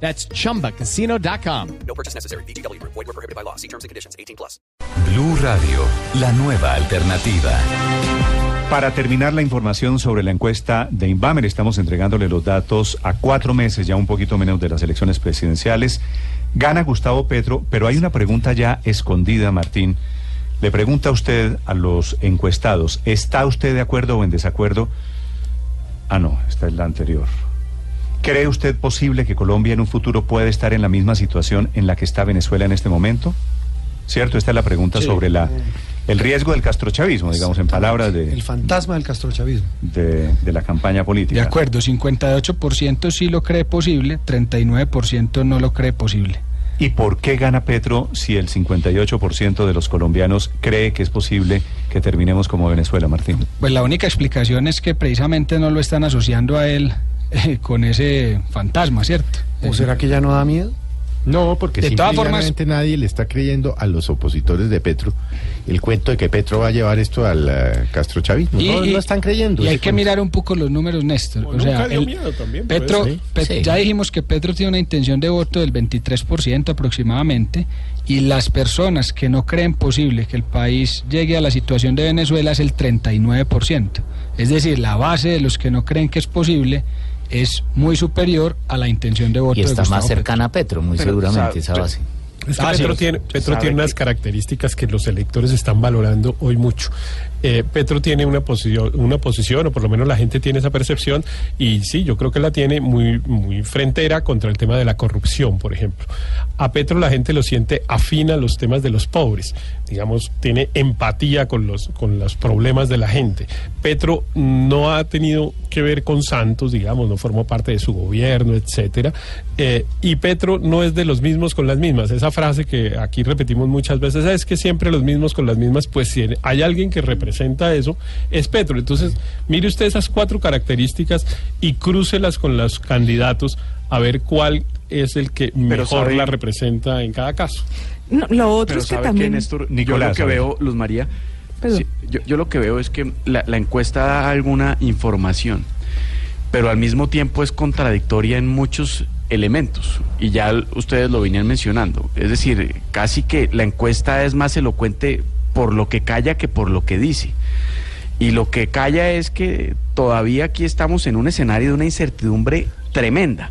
That's chumbacasino.com. No purchase necessary. BGW. Void were prohibited by law. See terms and conditions. 18 plus. Blue Radio, la nueva alternativa. Para terminar la información sobre la encuesta de Inbamer, estamos entregándole los datos a cuatro meses, ya un poquito menos de las elecciones presidenciales. Gana Gustavo Petro, pero hay una pregunta ya escondida, Martín. Le pregunta a usted a los encuestados, ¿está usted de acuerdo o en desacuerdo? Ah, no, esta es la anterior. ¿Cree usted posible que Colombia en un futuro pueda estar en la misma situación en la que está Venezuela en este momento? ¿Cierto? Esta es la pregunta sobre la, el riesgo del castrochavismo, digamos, en palabras de, El fantasma del castrochavismo. de, de la campaña política. De acuerdo, 58% sí lo cree posible, 39% no lo cree posible. ¿Y por qué gana Petro si el 58% de los colombianos cree que es posible que terminemos como Venezuela, Martín? Pues la única explicación es que precisamente no lo están asociando a él eh, con ese fantasma, ¿cierto? ¿O será que ya no da miedo? No, porque De todas formas- nadie le está creyendo a los opositores de Petro el cuento de que Petro va a llevar esto al eh, castrochavismo. Y- no, y- no están creyendo. Y hay que cuento. mirar un poco los números, Néstor. O sea, el- Petro, sí. Pet- Sí. ya dijimos que Petro tiene una intención de voto del 23% aproximadamente y las personas que no creen posible que el país llegue a la situación de Venezuela es el 39%. Es decir, la base de los que no creen que es posible es muy superior a la intención de voto Y está más Petro. cercana a Petro, muy Pero, seguramente, esa base. Es que Ah, Petro, tiene, Petro tiene unas que- características que los electores están valorando hoy mucho. Eh, Petro tiene una posición, una posición, o por lo menos la gente tiene esa percepción, y sí, yo creo que la tiene muy, muy frentera contra el tema de la corrupción, por ejemplo. A Petro la gente lo siente afín a los temas de los pobres, digamos, tiene empatía con los, con los problemas de la gente. Petro no ha tenido que ver con Santos, digamos, no formó parte de su gobierno, etcétera. Eh, y Petro no es de los mismos con las mismas. Esa frase que aquí repetimos muchas veces es que siempre los mismos con las mismas, pues si hay alguien que representa eso, es Petro. Entonces, mire usted esas cuatro características y crúcelas con los candidatos a ver cuál es el que mejor sabe- la representa en cada caso. No, lo otro Pero es que también... que, Néstor, yo Nicolás, lo que veo, Luz María. Yo, lo que veo es que la, la encuesta da alguna información, pero al mismo tiempo es contradictoria en muchos elementos, y ya ustedes lo venían mencionando. Es decir, casi que la encuesta es más elocuente por lo que calla que por lo que dice. Y lo que calla es que todavía aquí estamos en un escenario de una incertidumbre tremenda.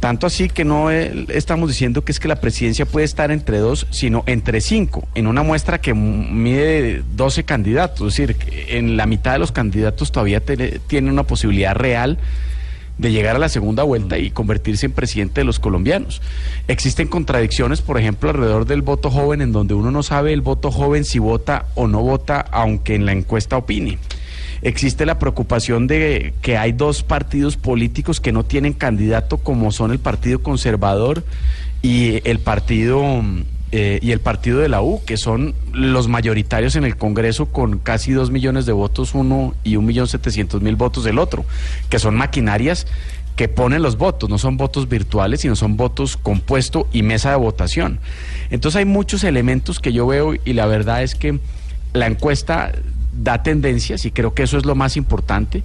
Tanto así que no eh, estamos diciendo que es que la presidencia puede estar entre dos, sino entre cinco, en una muestra que mide 12 candidatos. Es decir, en la mitad de los candidatos todavía tiene tienen una posibilidad real de llegar a la segunda vuelta y convertirse en presidente de los colombianos. Existen contradicciones, por ejemplo, alrededor del voto joven, en donde uno no sabe el voto joven si vota o no vota, aunque en la encuesta opine. Existe la preocupación de que hay dos partidos políticos que no tienen candidato, como son el Partido Conservador y el Partido eh, y el Partido de la U, que son los mayoritarios en el Congreso con casi dos millones de votos uno y un millón setecientos mil votos el otro, que son maquinarias que ponen los votos, no son votos virtuales, sino son votos compuesto y mesa de votación. Entonces hay muchos elementos que yo veo y la verdad es que la encuesta da tendencias y creo que eso es lo más importante,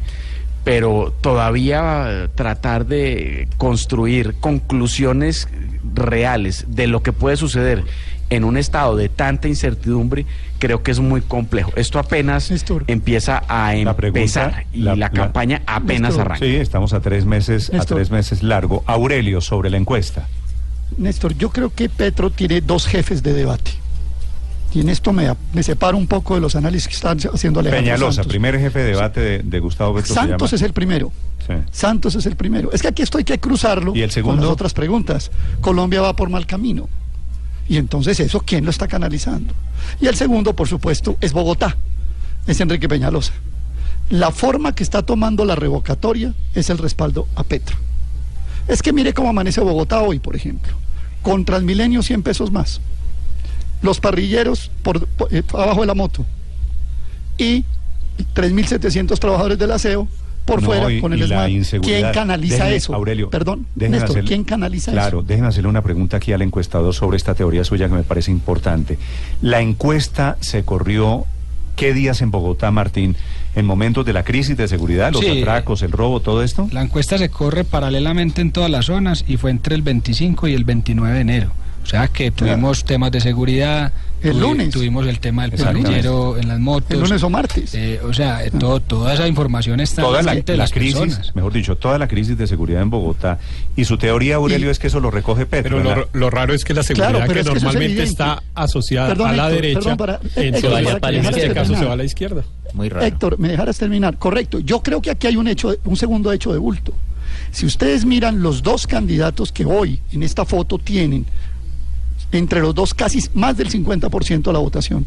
pero todavía tratar de construir conclusiones reales de lo que puede suceder en un estado de tanta incertidumbre, creo que es muy complejo. Esto apenas Néstor. empieza a La pregunta, empezar y la- la, la- campaña apenas Néstor, arranca. Sí, estamos a tres meses, a tres meses largo. Aurelio, sobre la encuesta. Néstor, yo creo que Petro tiene dos jefes de debate. Y en esto me, me separo un poco de los análisis que están haciendo Alejandro Peñalosa, Santos. primer jefe de debate de, de Gustavo se Santos es el primero. Sí. Santos es el primero. Es que aquí esto hay que cruzarlo ¿Y el con segundo? las otras preguntas. Colombia va por mal camino. Y entonces eso, ¿quién lo está canalizando? Y el segundo, por supuesto, es Bogotá. Es Enrique Peñalosa. La forma que está tomando la revocatoria es el respaldo a Petro. Es que mire cómo amanece Bogotá hoy, por ejemplo. Con Transmilenio 100 pesos más. Los parrilleros por, por- eh, abajo de la moto y 3.700 trabajadores del aseo por No, fuera y- con el inseguridad. ¿Quién canaliza Déjeme, eso? Aurelio, Perdón, déjeme Néstor, hacerle- ¿quién canaliza Claro, eso? déjeme hacerle una pregunta aquí al encuestador sobre esta teoría suya que me parece importante. La encuesta se corrió, ¿qué días en Bogotá, Martín? ¿En momentos de la crisis de seguridad, los Sí. atracos, el robo, todo esto? La encuesta se corre paralelamente en todas las zonas y fue entre el 25 y el 29 de enero. O sea que tuvimos temas de seguridad. El lunes. Tuvimos el tema del parrillero en las motos. ¿El lunes o martes? Eh, o sea, eh, todo, toda esa información está Toda en la, de la las crisis, personas. mejor dicho, toda la crisis de seguridad en Bogotá. Y su teoría, Aurelio, es que eso lo recoge Petro. Pero en lo, raro es que la seguridad Claro, que es que eso es normalmente está asociada Perdón, a la Héctor, derecha, perdón, para- Héctor, entonces, para en este caso se va a la izquierda. Muy raro. Héctor, me dejarás terminar. Correcto. Yo creo que aquí hay un hecho, de- un segundo hecho de bulto. Si ustedes miran los dos candidatos que hoy en esta foto tienen entre los dos casi más del 50% de la votación,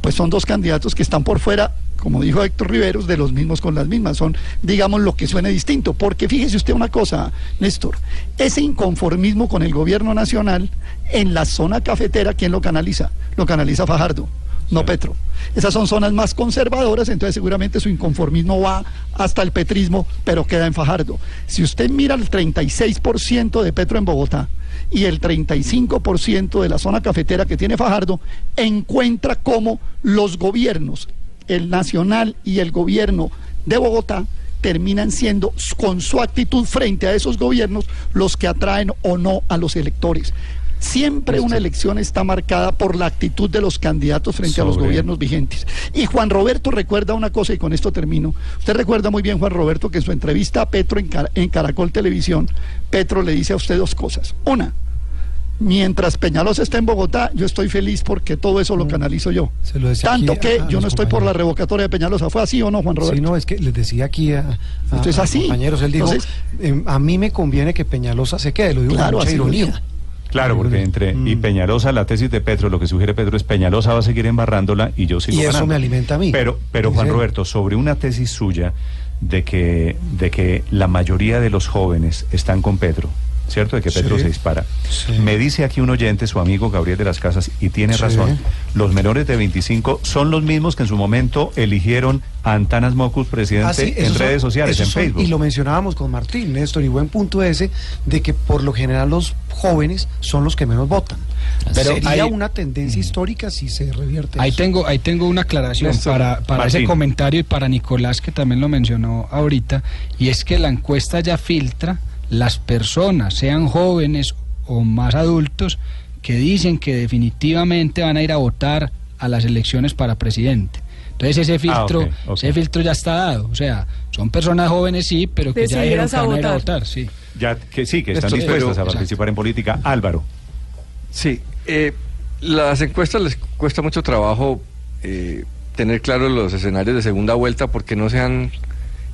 pues son dos candidatos que están por fuera, como dijo Héctor Riveros, de los mismos con las mismas. Son, digamos, lo que suene distinto. Porque fíjese usted una cosa, Néstor, ese inconformismo con el gobierno nacional en la zona cafetera, ¿quién lo canaliza? Lo canaliza Fajardo no Petro. Esas son zonas más conservadoras, entonces seguramente su inconformismo va hasta el petrismo, pero queda en Fajardo. Si usted mira el 36% de Petro en Bogotá y el 35% de la zona cafetera que tiene Fajardo, encuentra cómo los gobiernos, el nacional y el gobierno de Bogotá, terminan siendo con su actitud frente a esos gobiernos los que atraen o no a los electores. Siempre una elección está marcada por la actitud de los candidatos frente a los gobiernos vigentes. Y Juan Roberto recuerda una cosa, y con esto termino. Usted recuerda muy bien, Juan Roberto, que en su entrevista a Petro en, Car- en Caracol Televisión, Petro le dice a usted dos cosas. Una, mientras Peñalosa está en Bogotá, yo estoy feliz porque todo eso lo canalizo yo. Se lo decía Tanto que yo no estoy por la revocatoria de Peñalosa. ¿Fue así o no, Juan Roberto? Sí, no, es que les decía aquí a, a- Entonces, a así. compañeros, él dijo, Entonces- em, a mí me conviene que Peñalosa se quede, lo digo Claro, con mucha así lo ironía. Claro, porque entre y Mm. Peñalosa, la tesis de Petro, lo que sugiere Petro es Peñalosa va a seguir embarrándola y yo sigo Y eso ganando. me alimenta a mí. Pero, pero ¿En Juan serio? Roberto, sobre una tesis suya de que, de que la mayoría de los jóvenes están con Petro, ¿cierto? De que Petro Sí. se dispara. Sí. Me dice aquí un oyente, su amigo Gabriel de las Casas, y tiene Sí. razón, los menores de 25 son los mismos que en su momento eligieron a Antanas Mocus presidente Ah, sí, en son- redes sociales, en son- Facebook. Y lo mencionábamos con Martín, Néstor, y buen punto ese, de que por lo general los jóvenes son los que menos votan. Pero Sería hay- una tendencia histórica si se revierte Ahí eso. tengo, ahí tengo una aclaración Néstor, para, para ese comentario y para Nicolás que también lo mencionó ahorita, y es que la encuesta ya filtra las personas, sean jóvenes o más adultos, que dicen que definitivamente van a ir a votar a las elecciones para presidente. Entonces ese filtro, Ah, ok. ese filtro ya está dado, o sea, son personas jóvenes sí, pero que ya dijeron que a van a ir a votar. sí. Ya que sí, que están dispuestas pero- a participar en política. Álvaro. Sí, eh, las encuestas les cuesta mucho trabajo eh, tener claros los escenarios de segunda vuelta porque no se han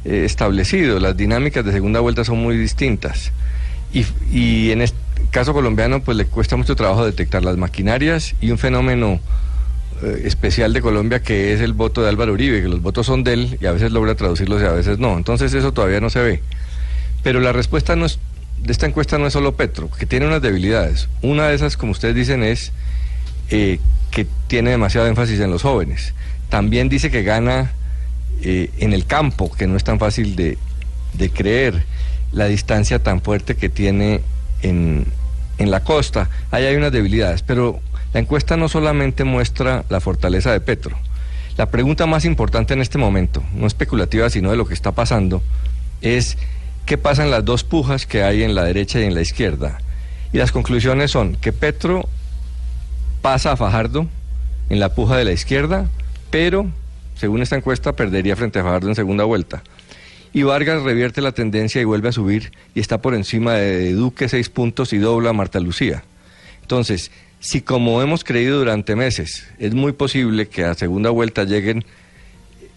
eh, establecido. Las dinámicas de segunda vuelta son muy distintas. Y, y en este caso colombiano, pues le cuesta mucho trabajo detectar las maquinarias y un fenómeno eh, especial de Colombia que es el voto de Álvaro Uribe, que los votos son de él y a veces logra traducirlos y a veces no. Entonces eso todavía no se ve. Pero la respuesta no es, de esta encuesta no es solo Petro, que tiene unas debilidades. Una de esas, como ustedes dicen, es eh, que tiene demasiado énfasis en los jóvenes. También dice que gana eh, en el campo, que no es tan fácil de, creer la distancia tan fuerte que tiene en, en la costa. Ahí hay unas debilidades, pero la encuesta no solamente muestra la fortaleza de Petro. La pregunta más importante en este momento, no especulativa, sino de lo que está pasando, es qué pasa en las dos pujas que hay en la derecha y en la izquierda. Y las conclusiones son que Petro pasa a Fajardo en la puja de la izquierda, pero, según esta encuesta, perdería frente a Fajardo en segunda vuelta. Y Vargas revierte la tendencia y vuelve a subir y está por encima de Duque seis puntos y dobla a Marta Lucía. Entonces, si como hemos creído durante meses, es muy posible que a segunda vuelta lleguen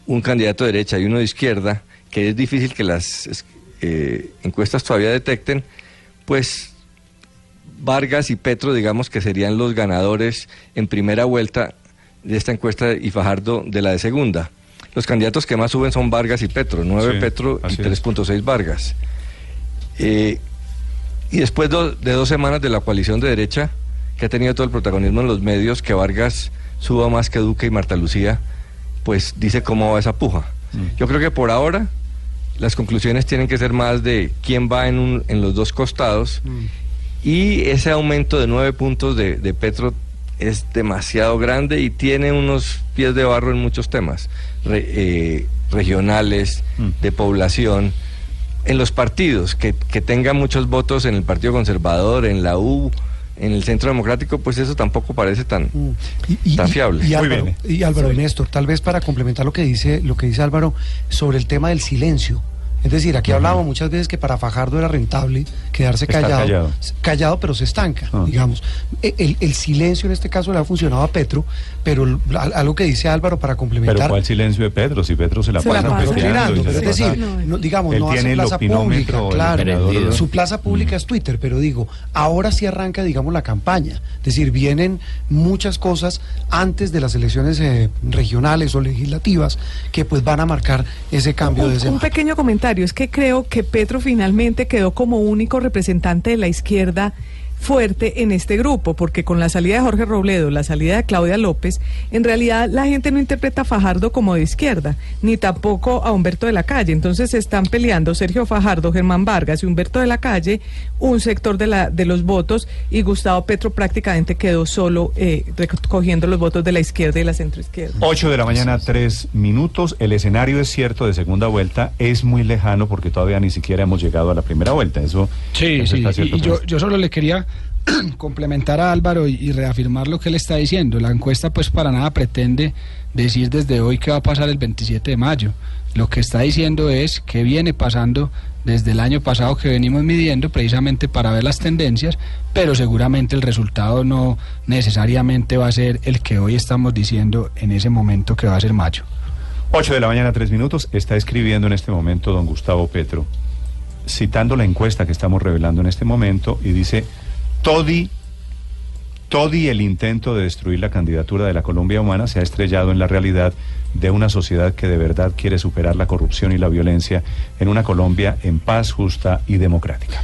un candidato de derecha y uno de izquierda, que es difícil que las eh, encuestas todavía detecten, pues Vargas y Petro, digamos que serían los ganadores en primera vuelta de esta encuesta y Fajardo de la de segunda. Los candidatos que más suben son Vargas y Petro, 9 Sí, Petro y así es. 3.6 Vargas. Eh, y después do- de dos semanas de la coalición de derecha, que ha tenido todo el protagonismo en los medios, que Vargas suba más que Duque y Marta Lucía, pues dice cómo va esa puja. Yo creo que por ahora las conclusiones tienen que ser más de quién va en, un- en los dos costados y ese aumento de nueve puntos de, de Petro es demasiado grande y tiene unos pies de barro en muchos temas re- eh, regionales, de población, en los partidos, que, que tenga muchos votos en el Partido Conservador, en la U, en el Centro Democrático, pues eso tampoco parece tan, tan fiable. Y Álvaro, y Álvaro y Néstor, tal vez para complementar lo que dice, lo que dice Álvaro sobre el tema del silencio. Es decir, aquí hablábamos muchas veces que para Fajardo era rentable quedarse callado, callado. callado, pero se estanca, digamos. E- El, el silencio en este caso le ha funcionado a Petro, pero algo que dice Álvaro para Pero complementar. ¿cuál silencio de Pedro? Si Pedro se la Se la pasa pero es decir, no, digamos, Él no hace plaza pública, claro. Su plaza pública es Twitter, pero digo, ahora sí arranca, digamos, la campaña. Es decir, vienen muchas cosas antes de las elecciones eh, regionales o legislativas que pues van a marcar ese cambio de Un, un pequeño comentario, es que creo que Petro finalmente quedó como único representante de la izquierda fuerte en este grupo, porque con la salida de Jorge Robledo, la salida de Claudia López, en realidad la gente no interpreta a Fajardo como de izquierda, ni tampoco a Humberto de la Calle. Entonces se están peleando Sergio Fajardo, Germán Vargas y Humberto de la Calle, un sector de, la, de los votos, y Gustavo Petro prácticamente quedó solo eh, recogiendo los votos de la izquierda y la centroizquierda. 8 de la mañana, tres minutos. El escenario es cierto de segunda vuelta, es muy lejano porque todavía ni siquiera hemos llegado a la primera vuelta. Eso, Sí, eso sí, está cierto, y yo, yo solo le quería complementar a Álvaro y, reafirmar lo que él está diciendo. La encuesta pues para nada pretende decir desde hoy qué va a pasar el 27 de mayo. Lo que está diciendo es que viene pasando desde el año pasado que venimos midiendo precisamente para ver las tendencias, pero seguramente el resultado no necesariamente va a ser el que hoy estamos diciendo en ese momento que va a ser mayo. 8 de la mañana, tres minutos. Está escribiendo en este momento don Gustavo Petro, citando la encuesta que estamos revelando en este momento, y dice, Todi, el intento de destruir la candidatura de la Colombia Humana se ha estrellado en la realidad de una sociedad que de verdad quiere superar la corrupción y la violencia en una Colombia en paz, justa y democrática.